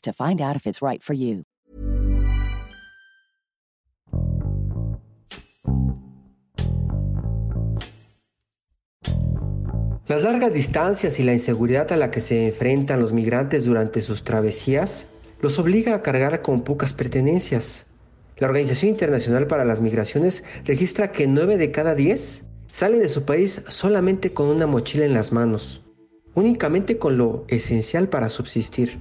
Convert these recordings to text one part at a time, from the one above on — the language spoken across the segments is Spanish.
to find out if it's right for you. Las largas distancias y la inseguridad a la que se enfrentan los migrantes durante sus travesías los obliga a cargar con pocas pertenencias. La Organización Internacional para las Migraciones registra que 9 de cada 10 salen de su país solamente con una mochila en las manos, únicamente con lo esencial para subsistir.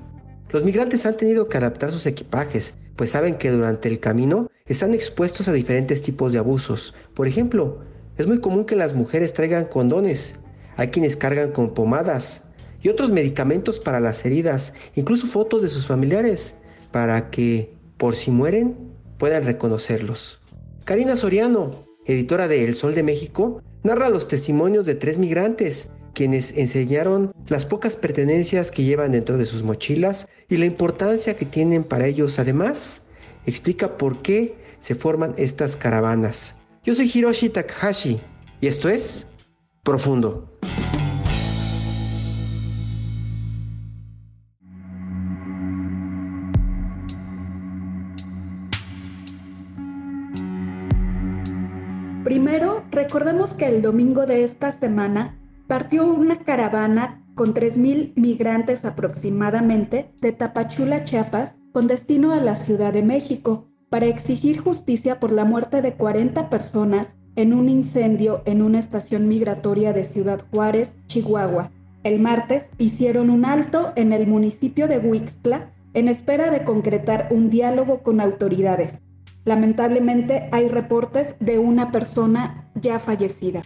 Los migrantes han tenido que adaptar sus equipajes, pues saben que durante el camino están expuestos a diferentes tipos de abusos. Por ejemplo, es muy común que las mujeres traigan condones, hay quienes cargan con pomadas y otros medicamentos para las heridas, incluso fotos de sus familiares, para que, por si mueren, puedan reconocerlos. Karina Soriano, editora de El Sol de México, narra los testimonios de tres migrantes, quienes enseñaron las pocas pertenencias que llevan dentro de sus mochilas y la importancia que tienen para ellos. Además, explica por qué se forman estas caravanas. Yo soy Hiroshi Takahashi y esto es Profundo. Primero, recordemos que el domingo de esta semana partió una caravana con 3.000 migrantes aproximadamente de Tapachula, Chiapas, con destino a la Ciudad de México, para exigir justicia por la muerte de 40 personas en un incendio en una estación migratoria de Ciudad Juárez, Chihuahua. El martes hicieron un alto en el municipio de Huixtla en espera de concretar un diálogo con autoridades. Lamentablemente hay reportes de una persona ya fallecida.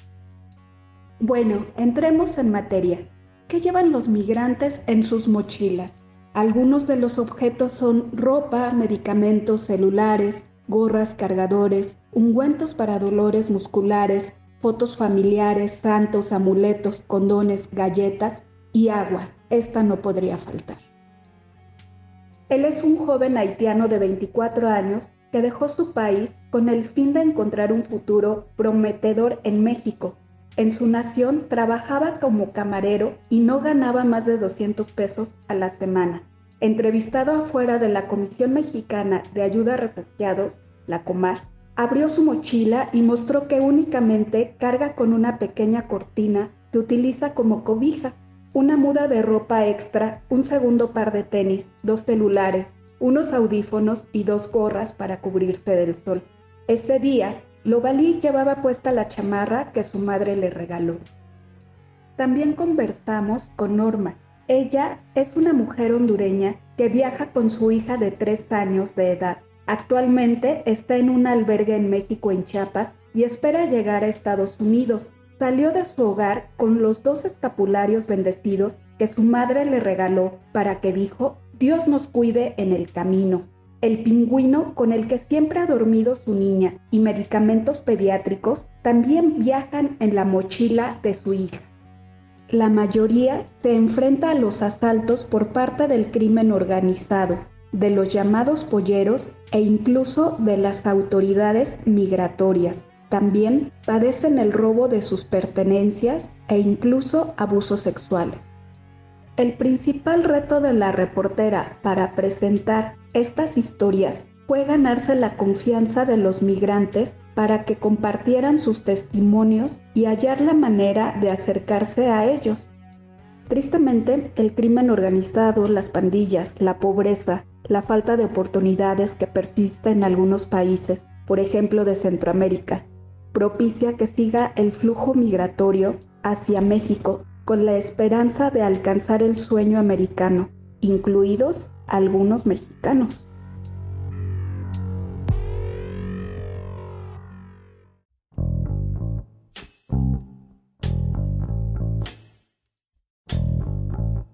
Bueno, entremos en materia. ¿Qué llevan los migrantes en sus mochilas? Algunos de los objetos son ropa, medicamentos, celulares, gorras, cargadores, ungüentos para dolores musculares, fotos familiares, santos, amuletos, condones, galletas y agua. Esta no podría faltar. Él es un joven haitiano de 24 años que dejó su país con el fin de encontrar un futuro prometedor en México. En su nación trabajaba como camarero y no ganaba más de 200 pesos a la semana. Entrevistado afuera de la Comisión Mexicana de Ayuda a Refugiados, la Comar, abrió su mochila y mostró que únicamente carga con una pequeña cortina que utiliza como cobija, una muda de ropa extra, un segundo par de tenis, dos celulares, unos audífonos y dos gorras para cubrirse del sol. Ese día, Lobalí llevaba puesta la chamarra que su madre le regaló. También conversamos con Norma. Ella es una mujer hondureña que viaja con su hija de tres años de edad. Actualmente está en un albergue en México en Chiapas y espera llegar a Estados Unidos. Salió de su hogar con los dos escapularios bendecidos que su madre le regaló para que dijo Dios nos cuide en el camino. El pingüino con el que siempre ha dormido su niña y medicamentos pediátricos también viajan en la mochila de su hija. La mayoría se enfrenta a los asaltos por parte del crimen organizado, de los llamados polleros e incluso de las autoridades migratorias. También padecen el robo de sus pertenencias e incluso abusos sexuales. El principal reto de la reportera para presentar estas historias fue ganarse la confianza de los migrantes para que compartieran sus testimonios y hallar la manera de acercarse a ellos. Tristemente, el crimen organizado, las pandillas, la pobreza la falta de oportunidades que persiste en algunos países, por ejemplo de Centroamérica, propicia que siga el flujo migratorio hacia México con la esperanza de alcanzar el sueño americano, incluidos algunos mexicanos.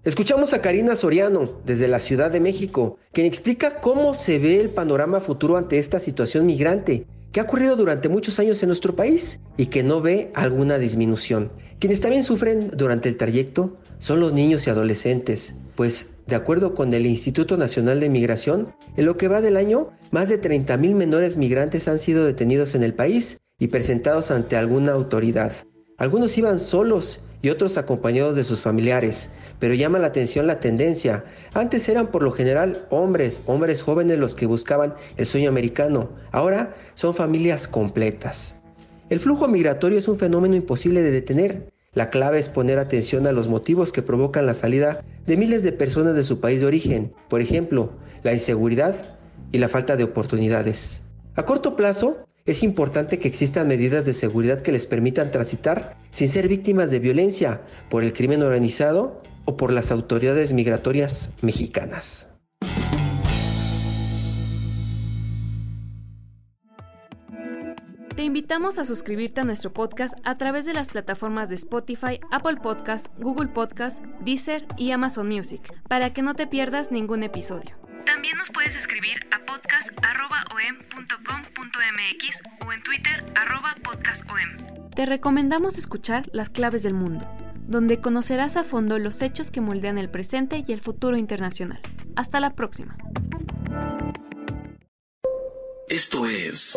Escuchamos a Karina Soriano desde la Ciudad de México, quien explica cómo se ve el panorama futuro ante esta situación migrante que ha ocurrido durante muchos años en nuestro país y que no ve alguna disminución. Quienes también sufren durante el trayecto son los niños y adolescentes, pues de acuerdo con el Instituto Nacional de Migración, en lo que va del año, más de 30.000 menores migrantes han sido detenidos en el país y presentados ante alguna autoridad. Algunos iban solos y otros acompañados de sus familiares, pero llama la atención la tendencia. Antes eran por lo general hombres, hombres jóvenes los que buscaban el sueño americano. Ahora son familias completas. El flujo migratorio es un fenómeno imposible de detener. La clave es poner atención a los motivos que provocan la salida de miles de personas de su país de origen, por ejemplo, la inseguridad y la falta de oportunidades. A corto plazo, es importante que existan medidas de seguridad que les permitan transitar sin ser víctimas de violencia por el crimen organizado o por las autoridades migratorias mexicanas. Te invitamos a suscribirte a nuestro podcast a través de las plataformas de Spotify, Apple Podcast, Google Podcast, Deezer y Amazon Music, para que no te pierdas ningún episodio. También nos puedes escribir a podcast.om.com.mx o en Twitter podcastom. Te recomendamos escuchar Las Claves del Mundo donde conocerás a fondo los hechos que moldean el presente y el futuro internacional. Hasta la próxima. Esto es